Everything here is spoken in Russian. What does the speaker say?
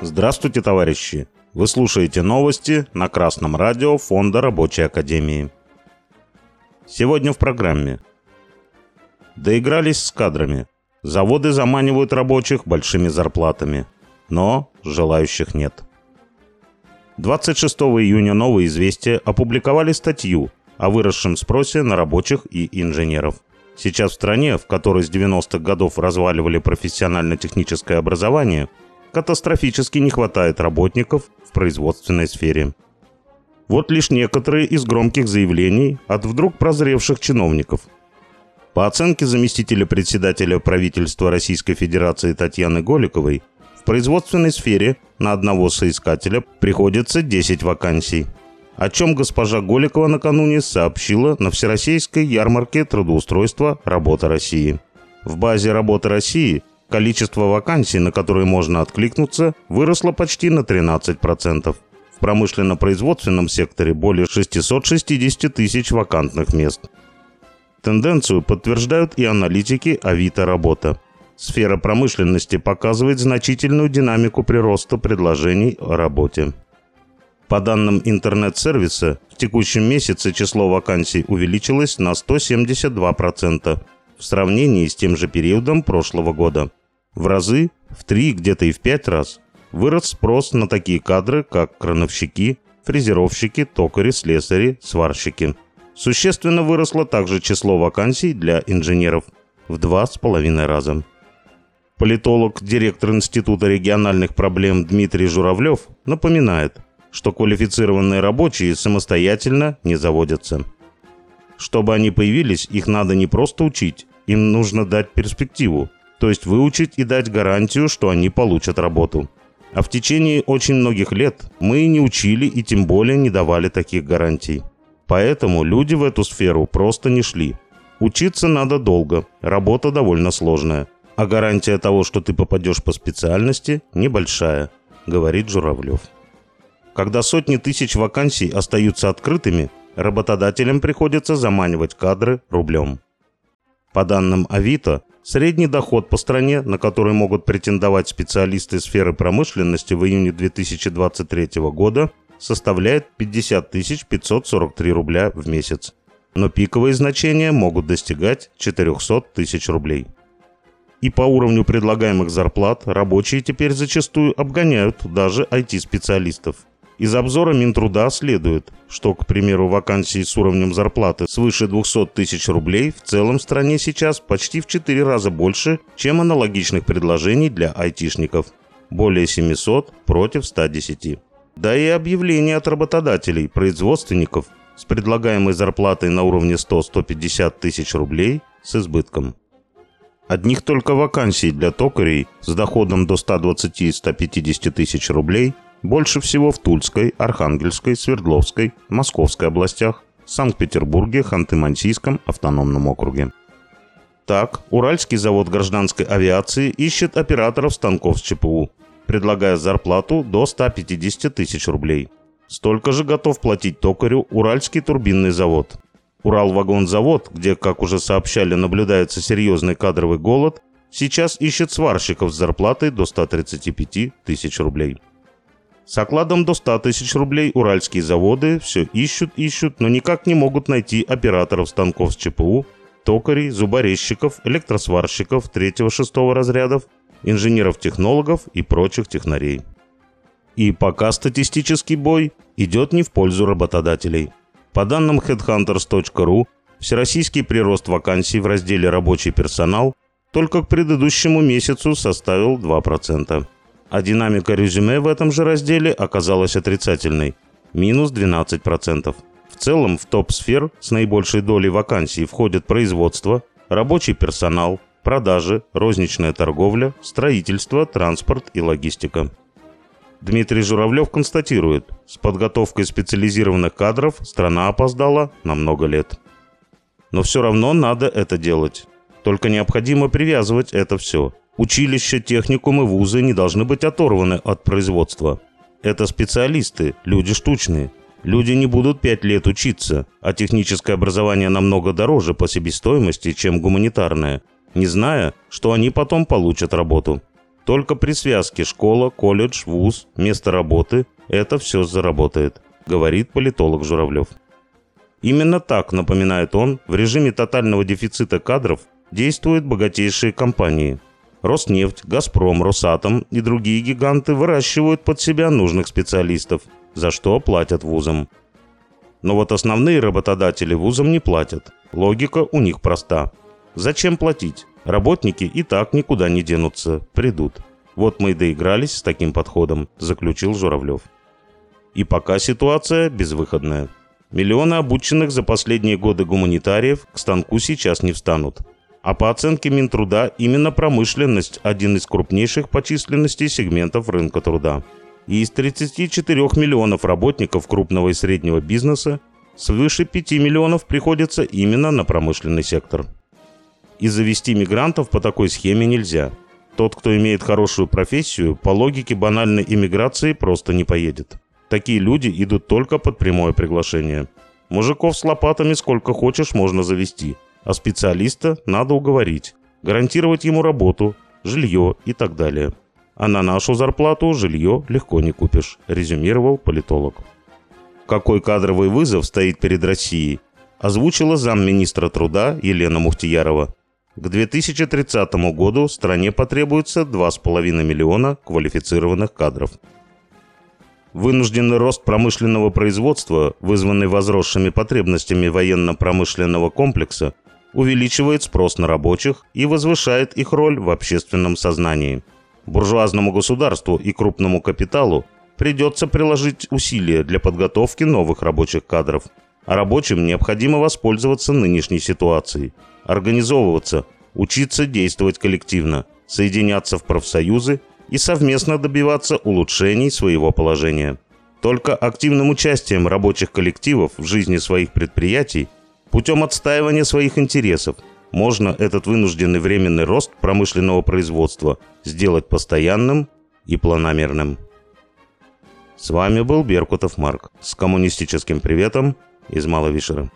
Здравствуйте, товарищи! Вы слушаете новости на Красном радио Фонда Рабочей Академии. Сегодня в программе. Доигрались с кадрами. Заводы заманивают рабочих большими зарплатами. Но желающих нет. 26 июня «Новые известия» опубликовали статью о выросшем спросе на рабочих и инженеров. Сейчас в стране, в которой с 90-х годов разваливали профессионально-техническое образование, катастрофически не хватает работников в производственной сфере. Вот лишь некоторые из громких заявлений от вдруг прозревших чиновников. По оценке заместителя председателя правительства Российской Федерации Татьяны Голиковой, в производственной сфере на одного соискателя приходится 10 вакансий. О чем госпожа Голикова накануне сообщила на Всероссийской ярмарке трудоустройства «Работа России». В базе «Работа России» количество вакансий, на которые можно откликнуться, выросло почти на 13%. В промышленно-производственном секторе более 660 тысяч вакантных мест. Тенденцию подтверждают и аналитики Авито Работа. Сфера промышленности показывает значительную динамику прироста предложений о работе. По данным интернет-сервиса, в текущем месяце число вакансий увеличилось на 172% в сравнении с тем же периодом прошлого года. В разы, в три, где-то и в пять раз, вырос спрос на такие кадры, как крановщики, фрезеровщики, токари, слесари, сварщики. Существенно выросло также число вакансий для инженеров в два с половиной раза. Политолог, директор Института региональных проблем Дмитрий Журавлев напоминает, что квалифицированные рабочие самостоятельно не заводятся. Чтобы они появились, их надо не просто учить, им нужно дать перспективу, то есть выучить и дать гарантию, что они получат работу. А в течение очень многих лет мы не учили и тем более не давали таких гарантий. Поэтому люди в эту сферу просто не шли. Учиться надо долго, работа довольно сложная. А гарантия того, что ты попадешь по специальности, небольшая, говорит Журавлев. Когда сотни тысяч вакансий остаются открытыми, работодателям приходится заманивать кадры рублем. По данным Авито, Средний доход по стране, на который могут претендовать специалисты сферы промышленности в июне 2023 года, составляет 50 543 рубля в месяц. Но пиковые значения могут достигать 400 тысяч рублей. И по уровню предлагаемых зарплат рабочие теперь зачастую обгоняют даже IT-специалистов – из обзора Минтруда следует, что, к примеру, вакансии с уровнем зарплаты свыше 200 тысяч рублей в целом в стране сейчас почти в 4 раза больше, чем аналогичных предложений для айтишников. Более 700 против 110. Да и объявления от работодателей, производственников с предлагаемой зарплатой на уровне 100-150 тысяч рублей с избытком. Одних только вакансий для токарей с доходом до 120-150 тысяч рублей – больше всего в Тульской, Архангельской, Свердловской, Московской областях, Санкт-Петербурге, Ханты-Мансийском автономном округе. Так, Уральский завод гражданской авиации ищет операторов станков с ЧПУ, предлагая зарплату до 150 тысяч рублей. Столько же готов платить токарю Уральский турбинный завод. Уралвагонзавод, где, как уже сообщали, наблюдается серьезный кадровый голод, сейчас ищет сварщиков с зарплатой до 135 тысяч рублей. С окладом до 100 тысяч рублей уральские заводы все ищут, ищут, но никак не могут найти операторов станков с ЧПУ, токарей, зуборезчиков, электросварщиков 3-6 разрядов, инженеров-технологов и прочих технарей. И пока статистический бой идет не в пользу работодателей. По данным headhunters.ru, всероссийский прирост вакансий в разделе «Рабочий персонал» только к предыдущему месяцу составил 2% а динамика резюме в этом же разделе оказалась отрицательной – минус 12%. В целом в топ сфер с наибольшей долей вакансий входят производство, рабочий персонал, продажи, розничная торговля, строительство, транспорт и логистика. Дмитрий Журавлев констатирует, с подготовкой специализированных кадров страна опоздала на много лет. Но все равно надо это делать. Только необходимо привязывать это все Училища, техникумы, вузы не должны быть оторваны от производства. Это специалисты, люди штучные. Люди не будут пять лет учиться, а техническое образование намного дороже по себестоимости, чем гуманитарное. не зная, что они потом получат работу. Только при связке школа, колледж, вуз, место работы – это все заработает, говорит политолог Журавлев. Именно так, напоминает он, в режиме тотального дефицита кадров действуют богатейшие компании. Роснефть, Газпром, Росатом и другие гиганты выращивают под себя нужных специалистов, за что платят вузам. Но вот основные работодатели вузам не платят. Логика у них проста. Зачем платить? Работники и так никуда не денутся, придут. Вот мы и доигрались с таким подходом, заключил Журавлев. И пока ситуация безвыходная. Миллионы обученных за последние годы гуманитариев к станку сейчас не встанут. А по оценке Минтруда, именно промышленность – один из крупнейших по численности сегментов рынка труда. И из 34 миллионов работников крупного и среднего бизнеса свыше 5 миллионов приходится именно на промышленный сектор. И завести мигрантов по такой схеме нельзя. Тот, кто имеет хорошую профессию, по логике банальной иммиграции просто не поедет. Такие люди идут только под прямое приглашение. Мужиков с лопатами сколько хочешь можно завести, а специалиста надо уговорить, гарантировать ему работу, жилье и так далее. А на нашу зарплату жилье легко не купишь, резюмировал политолог. Какой кадровый вызов стоит перед Россией, озвучила замминистра труда Елена Мухтиярова. К 2030 году стране потребуется 2,5 миллиона квалифицированных кадров. Вынужденный рост промышленного производства, вызванный возросшими потребностями военно-промышленного комплекса, увеличивает спрос на рабочих и возвышает их роль в общественном сознании. Буржуазному государству и крупному капиталу придется приложить усилия для подготовки новых рабочих кадров, а рабочим необходимо воспользоваться нынешней ситуацией, организовываться, учиться действовать коллективно, соединяться в профсоюзы и совместно добиваться улучшений своего положения. Только активным участием рабочих коллективов в жизни своих предприятий, путем отстаивания своих интересов, можно этот вынужденный временный рост промышленного производства сделать постоянным и планомерным. С вами был Беркутов Марк с коммунистическим приветом из Маловишера.